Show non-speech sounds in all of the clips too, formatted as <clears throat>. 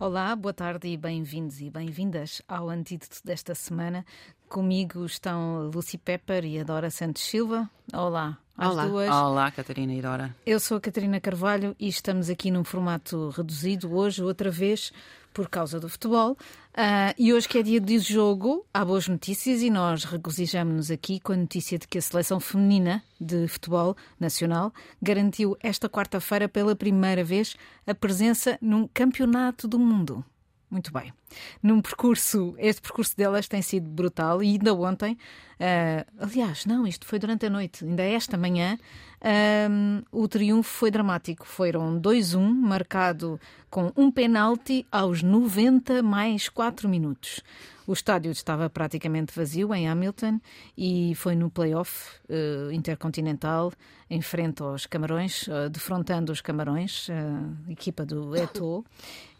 Olá, boa tarde e bem-vindos e bem-vindas ao Antídoto desta semana. Comigo estão Lucy Pepper e a Dora Santos Silva. Olá, às Olá. duas. Olá, Catarina e Dora. Eu sou a Catarina Carvalho e estamos aqui num formato reduzido hoje, outra vez, por causa do futebol. Ah, e hoje, que é dia de jogo, há boas notícias e nós regozijamos-nos aqui com a notícia de que a seleção feminina de futebol nacional garantiu esta quarta-feira pela primeira vez a presença num campeonato do mundo. Muito bem. Num percurso, este percurso delas tem sido brutal e ainda ontem, ah, aliás, não, isto foi durante a noite, ainda esta manhã, ah, o triunfo foi dramático. Foram 2-1, marcado com um penalti aos 90 mais 4 minutos. O estádio estava praticamente vazio em Hamilton e foi no play-off eh, intercontinental em frente aos Camarões, eh, defrontando os Camarões, a equipa do <laughs> Eto'o.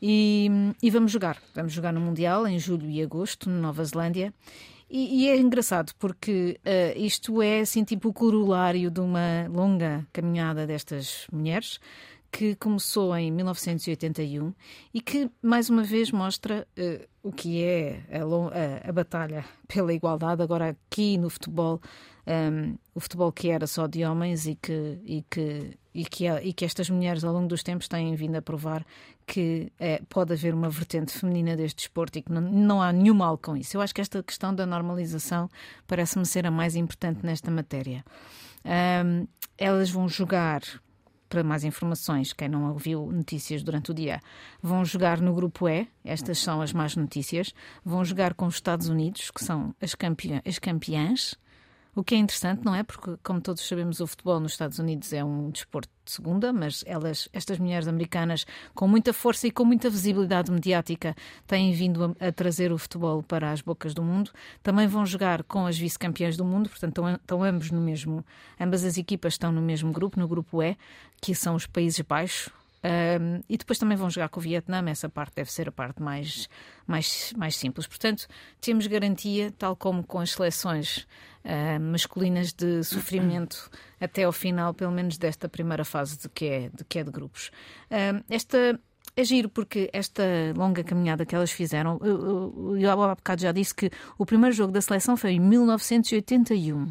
E, e vamos jogar. Vamos jogar no Mundial em julho e agosto, na Nova Zelândia. E, e é engraçado porque eh, isto é assim tipo o corolário de uma longa caminhada destas mulheres que começou em 1981 e que mais uma vez mostra eh, o que é a, a- a batalha pela igualdade agora aqui no futebol um, o futebol que era só de homens e que e que e que, e que estas mulheres ao longo dos tempos têm vindo a provar que eh, pode haver uma vertente feminina deste desporto e que não, não há nenhum mal com isso. Eu acho que esta questão da normalização parece-me ser a mais importante nesta matéria. Um, elas vão jogar para mais informações, quem não ouviu notícias durante o dia, vão jogar no grupo E, estas são as más notícias, vão jogar com os Estados Unidos, que são as, campeã, as campeãs, o que é interessante, não é? Porque, como todos sabemos, o futebol nos Estados Unidos é um desporto de segunda, mas elas, estas mulheres americanas, com muita força e com muita visibilidade mediática, têm vindo a, a trazer o futebol para as bocas do mundo. Também vão jogar com as vice-campeãs do mundo, portanto, estão, estão ambos no mesmo, ambas as equipas estão no mesmo grupo, no grupo E, que são os Países Baixos. Um, e depois também vão jogar com o Vietnã, essa parte deve ser a parte mais, mais, mais simples. Portanto, temos garantia, tal como com as seleções uh, masculinas, de sofrimento <clears throat> até ao final, pelo menos desta primeira fase de que é de, que é de grupos. Um, esta é giro porque esta longa caminhada que elas fizeram, eu, eu, eu há bocado já disse que o primeiro jogo da seleção foi em 1981.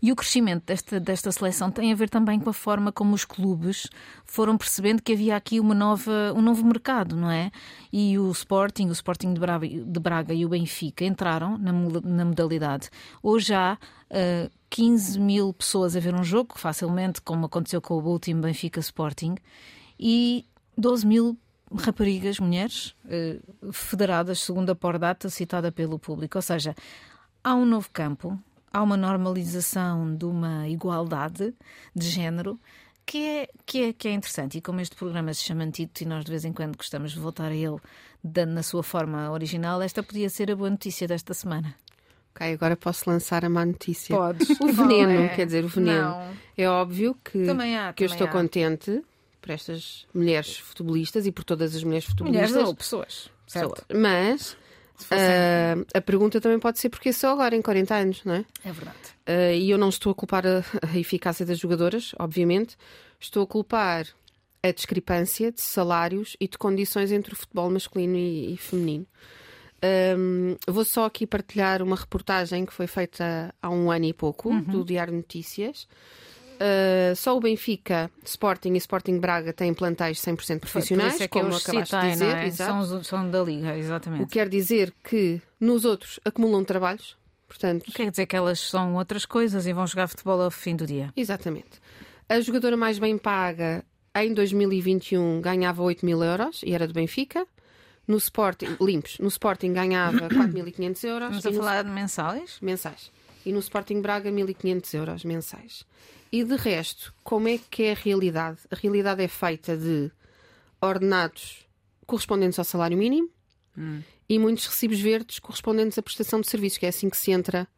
E o crescimento desta, desta seleção tem a ver também com a forma como os clubes foram percebendo que havia aqui uma nova, um novo mercado, não é? E o Sporting, o Sporting de Braga, de Braga e o Benfica entraram na, na modalidade. Hoje há uh, 15 mil pessoas a ver um jogo, facilmente, como aconteceu com o último Benfica Sporting, e 12 mil raparigas, mulheres, uh, federadas, segundo a Pordata, citada pelo público. Ou seja, há um novo campo há uma normalização de uma igualdade de género que é, que é, que é interessante. E como este programa se chama Antídoto e nós de vez em quando gostamos de voltar a ele dando na sua forma original, esta podia ser a boa notícia desta semana. Ok, agora posso lançar a má notícia. Podes. O veneno, é? quer dizer, o veneno. Não. É óbvio que, Também há, que eu estou há. contente por estas mulheres futebolistas e por todas as mulheres futebolistas. Mulheres ou pessoas, certo? Mas Ah, a pergunta também pode ser porque só agora, em 40 anos, não é? É verdade. Ah, e eu não estou a culpar a, a eficácia das jogadoras, obviamente. Estou a culpar a discrepância de salários e de condições entre o futebol masculino e, e feminino. Ahm, vou só aqui partilhar uma reportagem que foi feita há um ano e pouco, Uhum. do Diário Notícias. Ah, só o Benfica, Sporting e Sporting Braga têm plantéis 100% Por profissionais, isso é que como eu os acabaste citei, de dizer. é? São, são da Liga, exatamente. O que quer dizer que nos outros acumulam trabalhos, portanto, Quer dizer que elas são outras coisas e vão jogar futebol ao fim do dia. Exatamente. A jogadora mais bem paga em 2021 ganhava 8 mil euros e era do Benfica. No Sporting, limpos, no Sporting ganhava <coughs> 4.500 euros Estamos a no- falar de mensais? mensais. E no Sporting Braga 1.500 euros mensais. E de resto, como é que é a realidade? A realidade é feita de ordenados correspondentes ao salário mínimo e muitos recibos verdes correspondentes à prestação de serviços, que é assim que se entra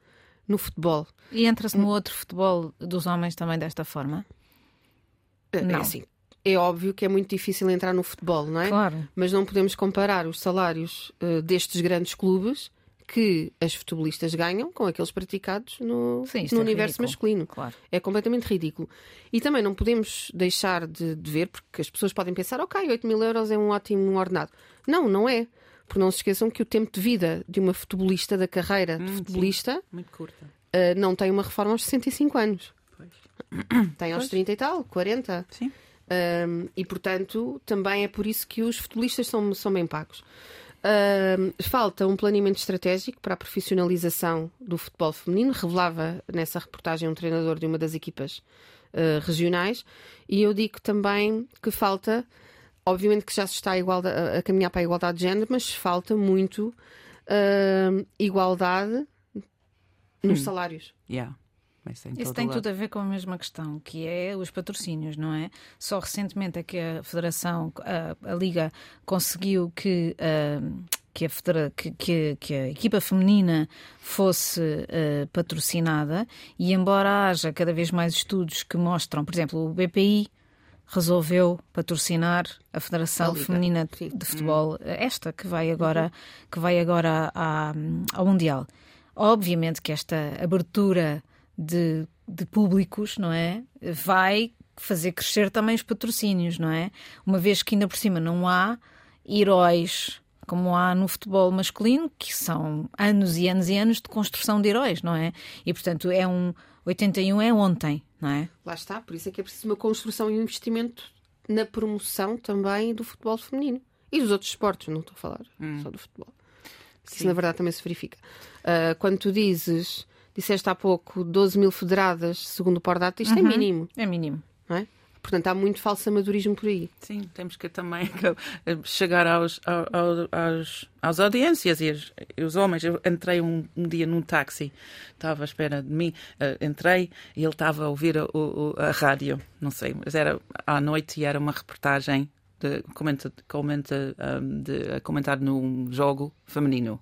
no futebol. E entra-se no outro futebol dos homens também desta forma? É Não. assim, é óbvio que é muito difícil entrar no futebol, não é? Claro. Mas não podemos comparar os salários eh, destes grandes clubes, que as futebolistas ganham com aqueles praticados no, Sim, isto no é universo ridículo. masculino. Claro. É completamente ridículo. E também não podemos deixar de, de ver, porque as pessoas podem pensar, ok, 8 mil euros é um ótimo ordenado. Não, não é. Porque não se esqueçam que o tempo de vida de uma futebolista, da carreira de futebolista, Muito curta. eh, não tem uma reforma aos 65 anos. Pois. <coughs> Tem aos 30 e tal, 40. Sim. Um, e, portanto, também é por isso que os futebolistas são, são bem pagos. Falta um planeamento estratégico para a profissionalização do futebol feminino, revelava nessa reportagem um treinador de uma das equipas uh, regionais, e eu digo também que falta, obviamente que já se está a, a- caminhar para a igualdade de género, mas falta muito um, igualdade nos salários. Yeah. Mas em Isso tem lado. tudo a ver com a mesma questão, que é os patrocínios, não é? Só recentemente é que a Federação, a, a Liga, conseguiu que, ah, que, a federa- que- que- que a equipa feminina fosse ah, patrocinada e embora haja cada vez mais estudos que mostram, por exemplo, o BPI resolveu patrocinar a Federação A Feminina sim. de, Futebol, esta que vai agora, que vai agora à- ao Mundial. Obviamente que esta abertura de, de públicos, não é? Vai fazer crescer também os patrocínios, não é? Uma vez que ainda por cima não há heróis como há no futebol masculino, que são anos e anos e anos de construção de heróis, não é? E portanto é um 81 é ontem, não é? Lá está, por isso é que é preciso uma construção e um investimento na promoção também do futebol feminino. E dos outros esportes, não estou a falar só do futebol. Isso na verdade também se verifica. Ah, quando tu dizes, disseste há pouco 12 mil federadas, segundo o Pordata, isto é mínimo, É mínimo. não é? Portanto, há muito falso amadorismo por aí. Sim, temos que também <laughs> chegar aos, ao- ao- aos, às audiências e os, e os homens. Eu entrei um, um dia num táxi, estava à espera de mim, eh, entrei e ele estava a ouvir a, o- a rádio, não sei, mas era à noite e era uma reportagem de, comenta, comenta, um, de, a comentar num jogo feminino.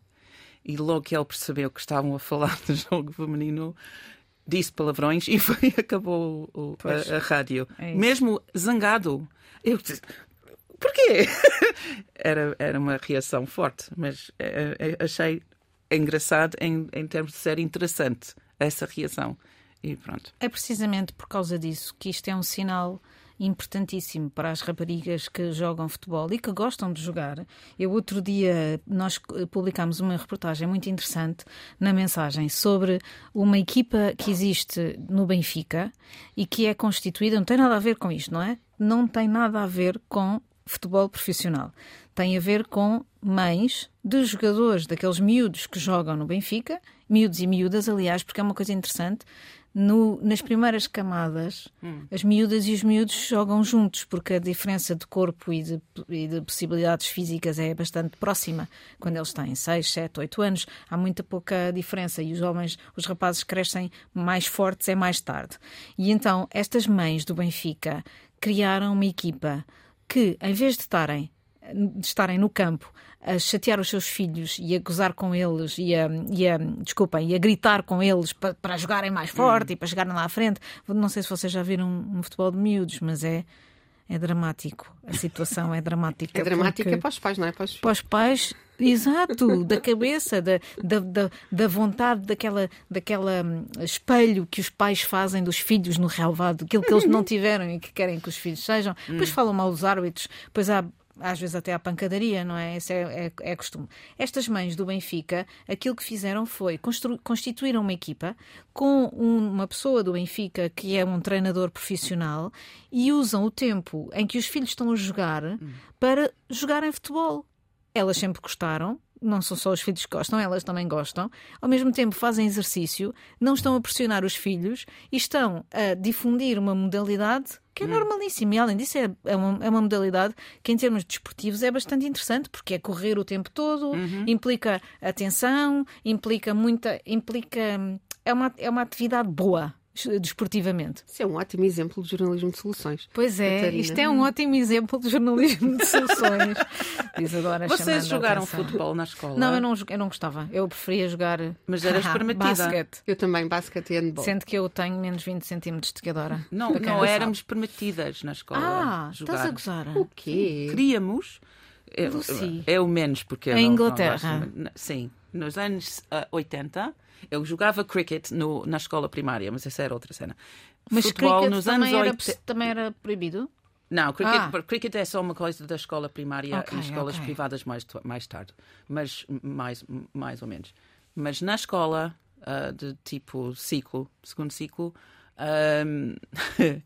E logo que ele percebeu que estavam a falar <laughs> do jogo feminino, disse palavrões e foi, <laughs> acabou o- a, a rádio. É. Mesmo zangado. Eu disse, Porquê? <laughs> Era, era uma reação forte, mas eh, eh, achei engraçado em, em termos de ser interessante essa reação. E pronto. É precisamente por causa disso que isto é um sinal importantíssimo para as raparigas que jogam futebol e que gostam de jogar. Eu outro dia nós publicámos uma reportagem muito interessante na mensagem sobre uma equipa que existe no Benfica e que é constituída, não tem nada a ver com isto, não é? Não tem nada a ver com futebol profissional. Tem a ver com mães de jogadores, daqueles miúdos que jogam no Benfica, miúdos e miúdas, aliás, porque é uma coisa interessante. No- nas primeiras camadas, as miúdas e os miúdos jogam juntos, porque a diferença de corpo e de, e de possibilidades físicas é bastante próxima. Quando eles têm 6, 7, 8 anos, há muita pouca diferença e os homens, os rapazes crescem mais fortes é mais tarde. E então, estas mães do Benfica criaram uma equipa que, em vez de estarem, de estarem no campo a chatear os seus filhos e a gozar com eles e a, e a desculpem, e a gritar com eles pa- para jogarem mais forte e para chegarem lá à frente. Não sei se vocês já viram um, um futebol de miúdos, mas é, é dramático. A situação é dramática. É dramática porque- para os pais, não é? Para os... para os pais, exato, da cabeça, da, da, da, vontade, daquela, daquela hum, espelho que os pais fazem dos filhos no relevado, aquilo que eles não tiveram e que querem que os filhos sejam. Depois falam mal dos árbitros, depois há. Às vezes até à pancadaria, não é? Isso é, é, é costume. Estas mães do Benfica, aquilo que fizeram foi constituíram uma equipa com um- uma pessoa do Benfica que é um treinador profissional e usam o tempo em que os filhos estão a jogar para jogarem futebol. Elas sempre gostaram, não são só os filhos que gostam, elas também gostam. Ao mesmo tempo fazem exercício, não estão a pressionar os filhos e estão a difundir uma modalidade que é normalíssima. E além disso, é, é, uma, é uma modalidade que, em termos desportivos, é bastante interessante, porque é correr o tempo todo, implica atenção, implica muita. implica. É uma, é uma atividade boa desportivamente. Isso é um ótimo exemplo de jornalismo de soluções. Pois é, Catarina. isto é um ótimo exemplo de jornalismo de soluções. <laughs> Diz agora Vocês jogaram futebol na escola? Não, eu não, eu não gostava. Eu preferia jogar Mas eras permitida. basquete. Eu também, basquete e handball. Sendo que eu tenho menos 20 centímetros de cadora. Não, não sabe. éramos permitidas na escola Ah, jogar. estás a gozar. O quê? Queríamos. É, é o menos, porque. Em não- não Inglaterra. Sim. Nos anos uh, 80, eu jogava cricket no, na escola primária, mas essa era outra cena. Mas Futebol cricket nos também, anos era, 80. também era proibido? Não, cricket, Ah. cricket é só uma coisa da escola primária Ok, e escolas ok. privadas mais, mais tarde, mas mais, mais ou menos. Mas na escola ah, de tipo ciclo, segundo ciclo, ahm, <laughs>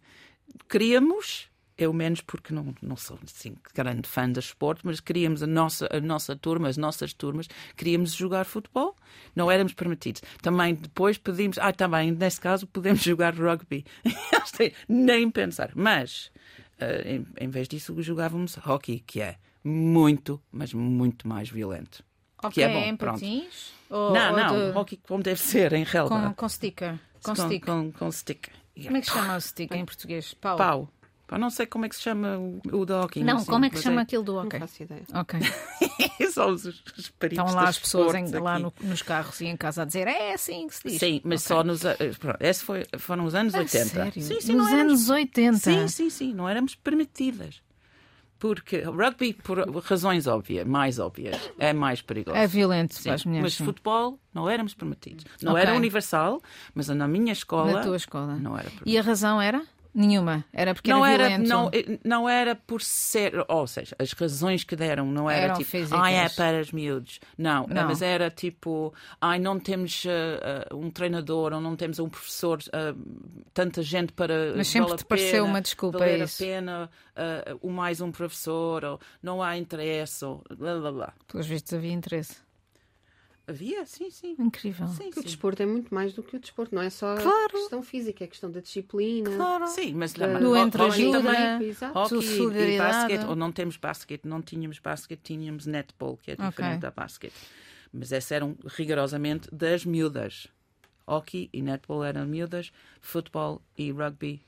queríamos, eu menos porque não, não sou assim, grande fã de esporte, mas queríamos a nossa, a nossa turma, as nossas turmas, queríamos jogar futebol, não éramos permitidos. Também depois pedimos, ah, também, nesse caso, podemos <laughs> jogar rugby. <laughs> Nem pensar. Mas, ah, em, em vez disso, jogávamos hockey, que é muito, mas muito mais violento. Ok, que é bom, em pronto. patins? Ou, não, ou não, de- hockey como deve ser, em relva. com, com sticker. Com, stick. Com, com stick. Como é que se chama o stick em português? Pau. Pau. Pá, não sei como é que se chama o, o de hockey. Não, assim, como é que se chama aquilo do Não ok? faço ideia. Ok. <laughs> São os, os Estão lá as pessoas em- lá no- nos carros e em casa a dizer é assim que se diz. Sim, mas Ok. só nos. eh, Pronto, esse foi, foram os anos A 80. sério? Sim, sim, Nos não éramos- anos 80. Sim, sim, sim, não éramos permitidas. Porque rugby, por razões óbvias, mais óbvias, é mais perigoso. É violento Sim, para as mulheres. mas sim. futebol não éramos permitidos. Não Ok. era universal, mas na minha escola. Na tua escola. Não era permitido. E a razão era? Nenhuma. Era porque não era era, não, eh, não era por ser, ou seja, as razões que deram não era Eram tipo, físicas. ai, é para os miúdos. Não, Não. mas era tipo, ai, não temos eh, eh, um treinador ou não temos um professor, eh, tanta gente para. Mas sempre te pareceu pena, uma desculpa valer isso. a pena eh, o mais um professor, ou não há interesse, ou blá blá blá. Pelos vistos havia interesse. Havia, sim, sim. Incrível. Sim, Porque o desporto é muito mais do que o desporto, não é só Claro. questão física, é questão da disciplina. Claro. Sim, mas Da- mas Do entre-ajuda, também, Exato. Hockey e basquete, ou não temos basquete, não tínhamos basquete, tínhamos netball, que é diferente da basquete. Mas essas eram rigorosamente das miúdas. Hockey e netball eram miúdas, futebol e rugby,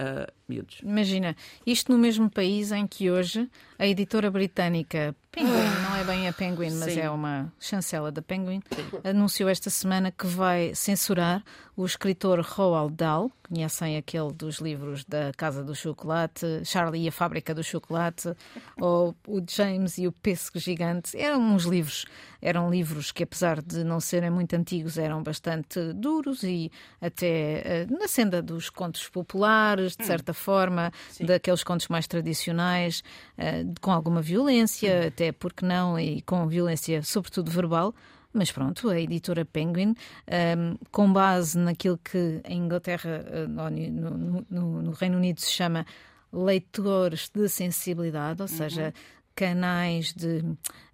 uh, miúdos. Imagina, isto no mesmo país em que hoje a editora britânica Penguin, não é bem a Penguin, mas Sim. é uma chancela da Penguin, anunciou esta semana que vai censurar o escritor Roald Dahl, conhecem aquele dos livros da Casa do Chocolate, Charlie e a Fábrica do Chocolate, ou o James e o Pêssego Gigante. Eram uns livros, eram livros que apesar de não serem muito antigos, eram bastante duros e até eh, na senda dos contos populares, de certa forma, daqueles contos mais tradicionais, eh, com alguma violência, até porque não, e com violência sobretudo verbal. Mas pronto, a editora Penguin, ehm, com base naquilo que em Inglaterra, eh, no, no- no- no Reino Unido, se chama leitores de sensibilidade, ou seja, canais de,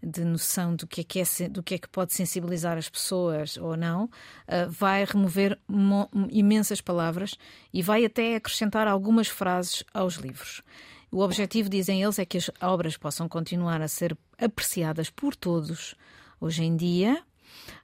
de noção do que, é que é, do que é que pode sensibilizar as pessoas ou não, eh, vai remover mo- imensas palavras e vai até acrescentar algumas frases aos livros. O objetivo, dizem eles, é que as obras possam continuar a ser apreciadas por todos hoje em dia,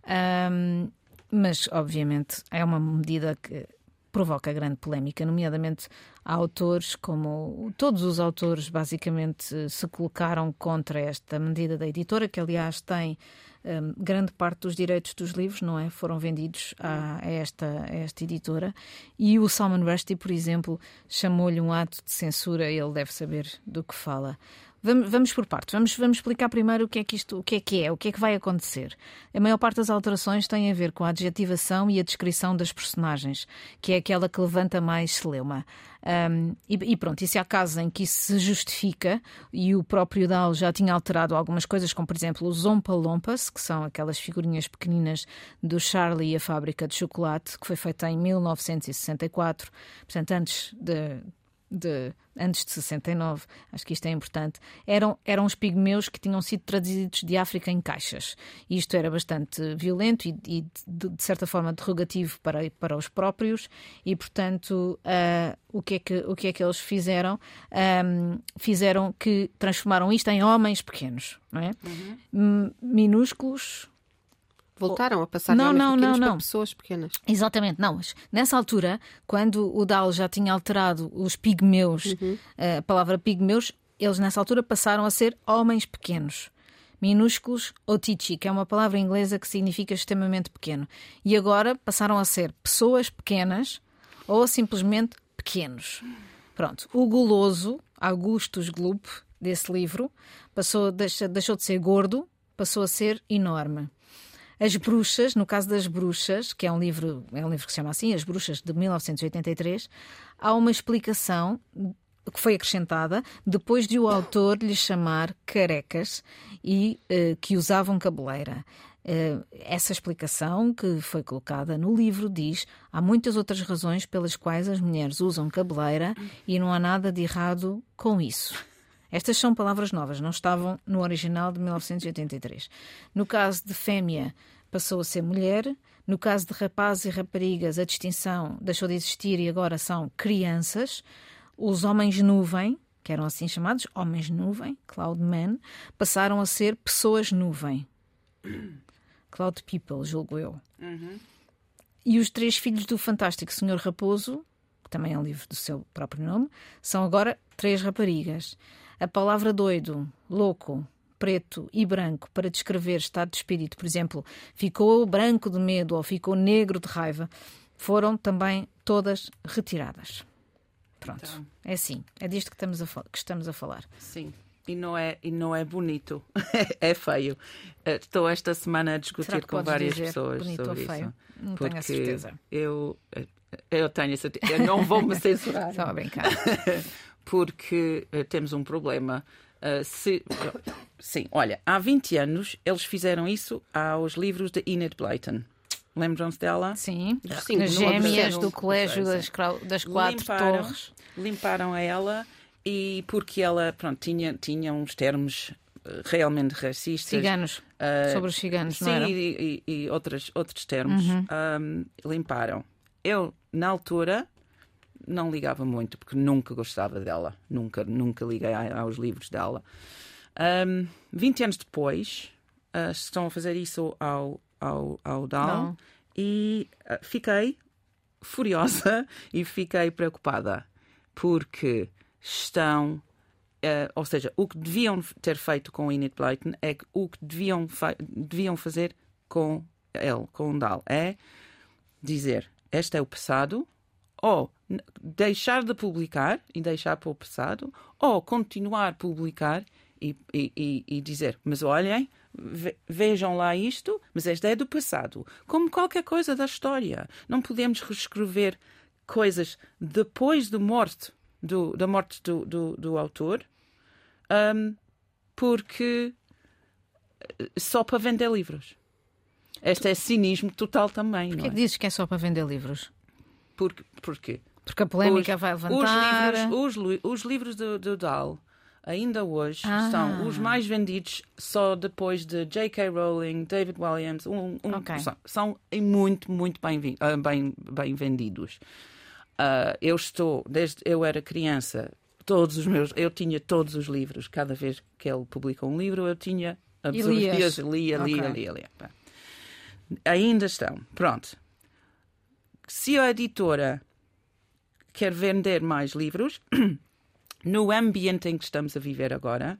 Ahm, mas obviamente é uma medida que provoca grande polémica, nomeadamente há autores como todos os autores basicamente se colocaram contra esta medida da editora, que aliás tem hum, grande parte dos direitos dos livros, não é? Foram vendidos a, a esta, a esta editora. E o Salman Rushdie, por exemplo, chamou-lhe um ato de censura, ele deve saber do que fala. Vamos, vamos por partes. Vamos, vamos explicar primeiro o que é que isto, o que é que é, o que é que vai acontecer. A maior parte das alterações tem a ver com a adjetivação e a descrição das personagens, que é aquela que levanta mais celeuma. Um, e, e pronto, e se há casos em que isso se justifica, e o próprio Dahl já tinha alterado algumas coisas, como por exemplo os Ompa Lompas, que são aquelas figurinhas pequeninas do Charlie e a Fábrica de Chocolate, que foi feita em 1964, portanto antes de de antes de 69, acho que isto é importante, eram, eram os pigmeus que tinham sido trazidos de África em caixas. E isto era bastante violento e, e de, de certa forma derrogativo para, para os próprios, e portanto, ah, o, que é que, o que é que eles fizeram? Ahm, fizeram que transformaram isto em homens pequenos, não é? M- Minúsculos, Voltaram a passar Não, não, não, não. pessoas pequenas. Exatamente, não, nessa altura, quando o Dahl já tinha alterado os pigmeus, a palavra pigmeus, eles nessa altura passaram a ser homens pequenos. Minúsculos ou tichi, que é uma palavra inglesa que significa extremamente pequeno. E agora passaram a ser pessoas pequenas ou simplesmente pequenos. Pronto, o guloso, Augustus Gloop, desse livro, passou, deixou de ser gordo, passou a ser enorme. As Bruxas, no caso das Bruxas, que é um livro, é um livro que se chama assim, As Bruxas de 1983, há uma explicação que foi acrescentada depois de o autor lhe chamar carecas e uh, que usavam cabeleira. Uh, essa explicação que foi colocada no livro diz há muitas outras razões pelas quais as mulheres usam cabeleira e não há nada de errado com isso. Estas são palavras novas, não estavam no original de 1983. No caso de fêmea, passou a ser mulher. No caso de rapazes e raparigas, a distinção deixou de existir e agora são crianças. Os homens nuvem, que eram assim chamados, homens nuvem, cloud men, passaram a ser pessoas nuvem. <coughs> Cloud people, julgo eu. Uhum. E os três filhos do fantástico Senhor Raposo, que também é um livro do seu próprio nome, são agora três raparigas. A palavra doido, louco, preto e branco para descrever estado de espírito, por exemplo, ficou branco de medo ou ficou negro de raiva, foram também todas retiradas. Pronto. Então, é assim. É disto que estamos a, que estamos a falar. Sim. E não é, e não é bonito. <laughs> é feio. Eh, estou esta semana a discutir com várias pessoas sobre isso. Não porque tenho a certeza. Eu, eh, eu tenho a certeza. Eu não vou me <laughs> censurar. Só a brincar. <laughs> porque uh, temos um problema. Uh, se, <coughs> sim, olha, há 20 anos eles fizeram isso aos livros de Enid Blyton. Lembram-se dela? Sim, Sim as gêmeas do colégio das, das quatro limparam, torres. Limparam a ela e porque ela pronto, tinha, tinha uns termos eh, realmente racistas. Ciganos. Uh, sobre os ciganos, sim, não era? E, e, e outros, outros termos. Uhum. Um, limparam. Eu, na altura, não ligava muito, porque nunca gostava dela. Nunca, nunca liguei aos livros dela. Um, 20 anos depois, uh, estão a fazer isso ao, ao, ao Dal e uh, fiquei furiosa <laughs> e fiquei preocupada porque estão. Uh, ou seja, o que deviam ter feito com Enid Blyton é o que deviam, deviam fazer com ele, com o Dal, é dizer: este é o passado, ou deixar de publicar e deixar para o passado, ou continuar a publicar e, e, e dizer: mas olhem, vejam lá isto, mas esta é do passado. Como qualquer coisa da história. Não podemos reescrever coisas depois da morte do, da morte do, do, do autor, um, porque eh, só para vender livros. Este é cinismo total também. Porquê é? que dizes que é só para vender livros? Porque, porquê? Porque a polémica os, vai levantar. Os livros, os, os livros do, do Dahl ainda hoje ah. são os mais vendidos só depois de J.K. Rowling, David Williams, um, um, okay. são, são, muito, muito bem, ah, bem, bem vendidos. Uh, eu estou, desde eu era criança, todos os meus, eu tinha todos os livros. Cada vez que ele publica um livro, eu tinha absorvias, lia, lia, okay. lia, lia. Ainda estão. Pronto. Se a editora quer vender mais livros, <clears throat> no ambiente em que estamos a viver agora,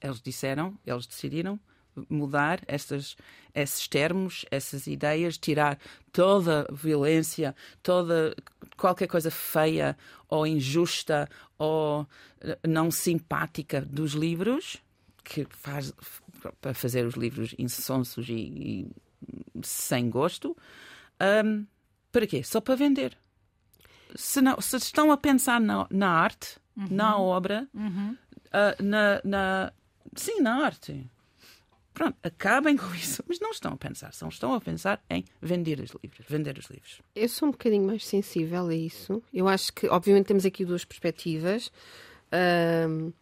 eles disseram, eles decidiram mudar essas, esses termos, essas ideias, tirar toda violência, toda qualquer coisa feia ou injusta ou não simpática dos livros, que faz para fazer os livros insonsos e, e sem gosto. Um, para quê? Só para vender. Se, não, se estão a pensar na, na arte, uhum. na obra, uhum. uh, na, na, sim, na arte. Pronto, acabem com isso. Mas não estão a pensar, são, estão a pensar em vender os livros, vender os livros. Eu sou um bocadinho mais sensível a isso. Eu acho que, obviamente, temos aqui duas perspectivas. Uh,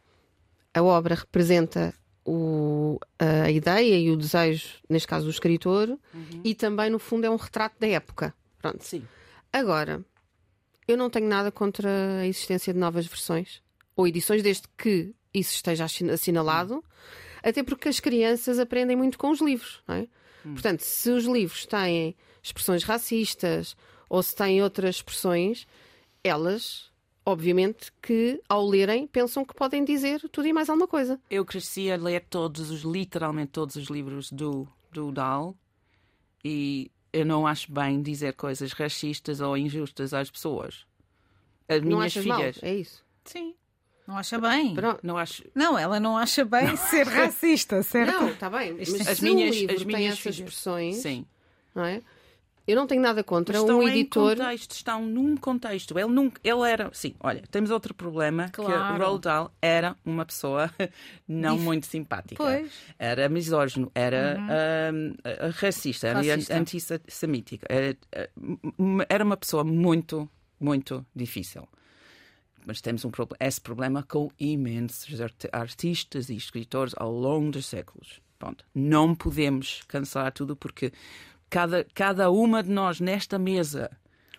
a obra representa o, a ideia e o desejo, neste caso do escritor, uhum. e também, no fundo, é um retrato da época. Pronto. Sim. Agora, eu não tenho nada contra a existência de novas versões ou edições, desde que isso esteja assinalado, uhum. até porque as crianças aprendem muito com os livros, não é? Uhum. Portanto, se os livros têm expressões racistas ou se têm outras expressões, elas obviamente que ao lerem pensam que podem dizer tudo e mais alguma coisa. Eu cresci a ler todos os, literalmente todos os livros do, do Dahl e eu não acho bem dizer coisas racistas ou injustas às pessoas. As minhas filhas. Mal, é isso. Sim. Não acha bem? Pronto. Não acho. Não, ela não acha bem ser racista, certo? Não, está bem. Mas As se minhas- as tem minhas essas filhas- expressões, Sim. não é? Eu não tenho nada contra estão um em editor. contexto, estão num contexto. Ele nunca, ele era, sim, olha, temos outro problema que Claro. o Roald Dahl era uma pessoa <laughs> não muito simpática. Pois. Uhum. Era misógino, era hum, uh, racista, era Racista. antissemítico. Era, uh, era uma pessoa muito, muito difícil. Mas temos um esse problema com imensos art- artistas e escritores ao longo dos séculos. Pronto. Não podemos cancelar tudo porque cada, cada uma de nós nesta mesa.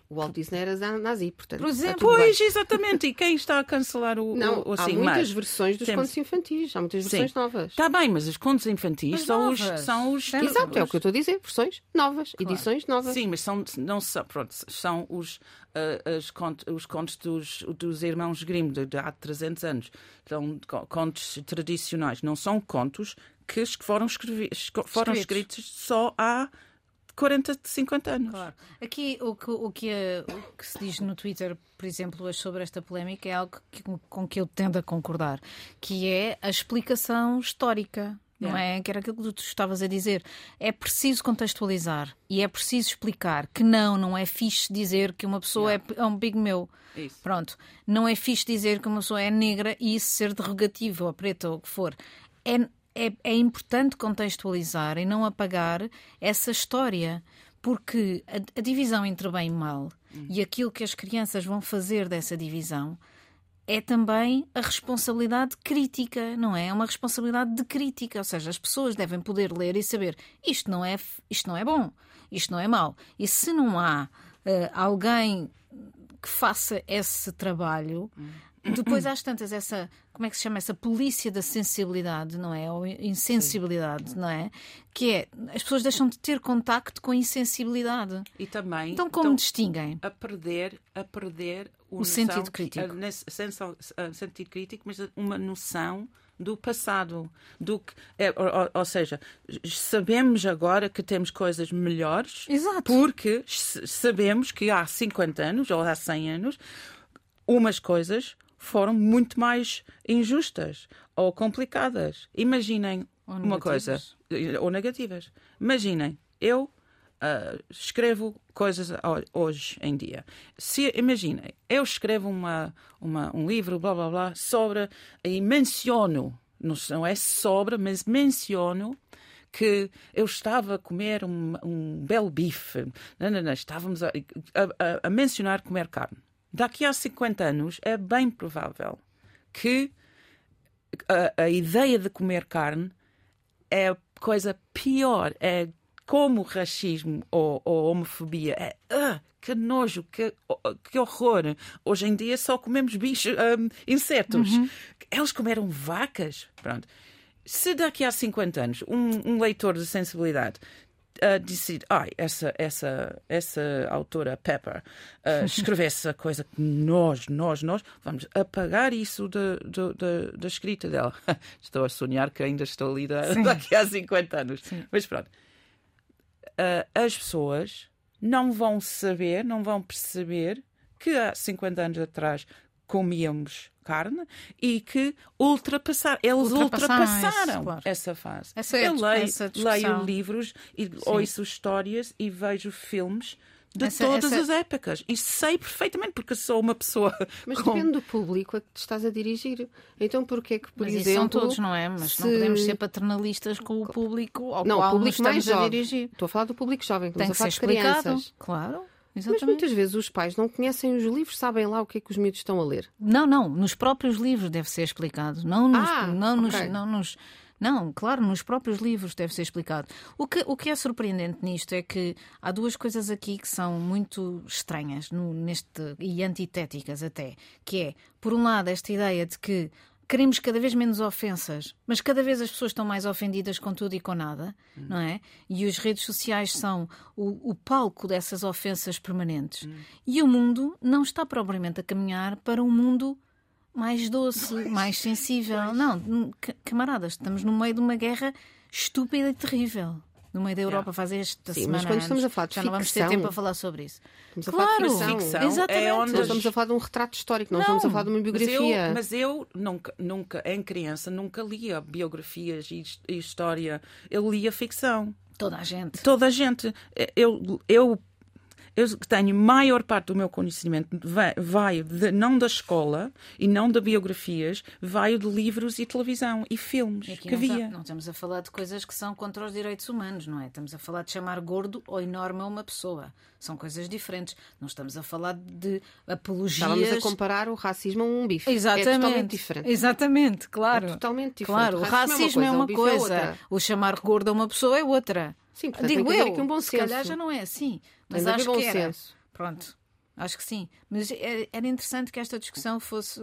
O Walt Disney era nazi, portanto. Por exemplo. tudo bem. Pois, exatamente. E quem está a cancelar o, Não, o, o há assim, muitas mas- versões dos temos- contos infantis, há muitas Sim. versões novas. Está bem, mas os contos infantis Mas são os, são os. Exato, é o que eu estou a dizer. Versões novas, edições novas. Sim, mas são, não são, pronto, são os, as cont- os contos dos, dos irmãos Grimm de, de há 300 anos. São co- contos tradicionais, não são contos que foram, escrevi- foram Escritos. escritos só há 40, 50 anos. Claro. Aqui o que, o, que é- o que se diz no Twitter, por exemplo, hoje sobre esta polémica é algo que- com que eu tendo a concordar, que é a explicação histórica. Não é? Que era aquilo que tu estavas a dizer. É preciso contextualizar e é preciso explicar que não, não é fixe dizer que uma pessoa é, é um pigmeu. Isso. Pronto. Não é fixe dizer que uma pessoa é negra e isso ser derogativo ou preta ou o que for. É, é, é importante contextualizar e não apagar essa história. Porque a, a divisão entre bem e mal e aquilo que as crianças vão fazer dessa divisão é também a responsabilidade crítica, não é? É uma responsabilidade de crítica, ou seja, as pessoas devem poder ler e saber isto não é, isto não é bom, isto não é mau. E se não há eh, alguém que faça esse trabalho, depois às tantas essa, como é que se chama essa polícia da sensibilidade, não é? Ou insensibilidade, não é? Que é, as pessoas deixam de ter contacto com a insensibilidade. E também Então como estão distinguem? a perder, a perder O noção- sentido crítico. a senso- a sentido crítico, mas uma noção do passado, do que, é, ou, ou- seja, sabemos agora que temos coisas melhores, Exato. porque sabemos que há 50 anos ou há 100 anos umas coisas foram muito mais injustas ou complicadas. Imaginem Ou uma coisa ou negativas. Imaginem, eu ah, escrevo coisas ho- hoje em dia. Se imaginem, eu escrevo uma, uma, um livro, blá blá blá, sobre e menciono, não, é sobre, mas menciono que eu estava a comer um, um belo bife. Não, não, não, estávamos a- a- a mencionar comer carne. Daqui a 50 anos é bem provável que a, a ideia de comer carne é a coisa pior. É como o racismo ou, ou homofobia. É ah, que nojo, que, que horror. Hoje em dia só comemos bichos, hum, insetos. Eles comeram vacas. Pronto. Se daqui a 50 anos um, um leitor de sensibilidade uh, decide, ai, essa, essa, essa autora Pepper uh, <laughs> escreveu essa coisa que nós, nós, nós, vamos apagar isso da, da, escrita dela. <laughs> estou a sonhar que ainda estou ali da- daqui a 50 anos. Mas pronto. Uh, as pessoas não vão saber, não vão perceber que há 50 anos atrás comíamos carne e que ultrapassar, eles Ultrapassaram ultrapassaram isso, claro. essa fase. Essa é a Eu leio, leio livros e ouço histórias e vejo filmes de Essa- todas essa- as épocas e sei perfeitamente porque sou uma pessoa <laughs> Mas com... depende do público a que te estás a dirigir. Então, porquê que, por Mas exemplo. são todos, não é? Mas não se- podemos ser paternalistas com o público ao Não, qual o público mais estamos a jovem. dirigir. Estou a falar do público jovem, Tem estamos que a ser de explicado. crianças. Claro. Mas Exatamente. muitas vezes os pais não conhecem os livros, sabem lá o que é que os miúdos estão a ler. Não, não, nos próprios livros deve ser explicado. Não nos. Ah, não, nos ok. não nos não, claro, nos próprios livros deve ser explicado. O que, o que é surpreendente nisto é que há duas coisas aqui que são muito estranhas no, neste, e antitéticas até, que é, por um lado, esta ideia de que queremos cada vez menos ofensas, mas cada vez as pessoas estão mais ofendidas com tudo e com nada, não é? E as redes sociais são o, o palco dessas ofensas permanentes. E o mundo não está propriamente a caminhar para um mundo mais doce, mais sensível. Não, ca- camaradas, estamos no meio de uma guerra estúpida e terrível. No meio da Europa faz esta Sim, semana mas quando estamos a falar de Já não vamos ter ficção- tempo a falar sobre isso. Estamos a claro, falar de ficção. Ficção exatamente. é onde Nós estamos a falar de um retrato histórico, não, Não, estamos a falar de uma Mas biografia. eu, mas eu nunca, nunca, em criança, nunca lia biografias e, e história. Eu lia ficção. Toda a gente. Toda a gente. Eu, eu, eu tenho maior parte do meu conhecimento vai, vai de- não da escola e não de biografias, vai de livros e televisão e filmes E aqui que não, tá- via. não estamos a falar de coisas que são contra os direitos humanos, não é? Estamos a falar de chamar gordo ou enorme a uma pessoa. São coisas diferentes. Não estamos a falar de apologias. Estávamos a comparar o racismo a um bife. Exatamente. É totalmente diferente. Exatamente, claro. É totalmente diferente. Claro, o O racismo racismo é uma o bife é coisa, outra. o chamar gordo a uma pessoa é outra. Sim, portanto, Digo tem que eu, aqui um bom se calhar senso. já não é assim, mas acho que era. senso. Pronto, acho que sim. Mas é- era interessante que esta discussão fosse.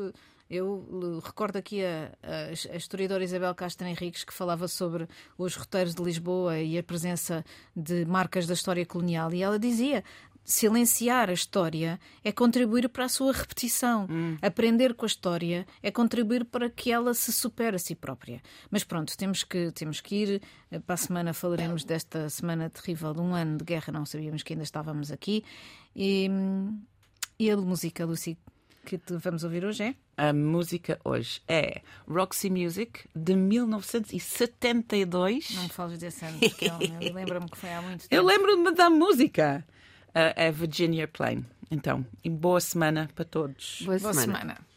Eu recordo aqui a, a- a historiadora Isabel Castro Henriques que falava sobre os roteiros de Lisboa e a presença de marcas da história colonial e ela dizia silenciar a história é contribuir para a sua repetição. Aprender com a história é contribuir para que ela se supere a si própria. Mas pronto, temos que, temos que ir. Eh, Para a semana falaremos desta semana terrível de um ano de guerra, não sabíamos que ainda estávamos aqui. E, hum, e a música, Lucy, que te vamos ouvir hoje é? A música hoje é Roxy Music de 1972. Não me fales desse ano, <laughs> porque lembro-me que foi há muito tempo. Eu lembro-me da música. Uh, é Virginia Plain. Então, e boa semana para todos. Boa Boa semana. semana.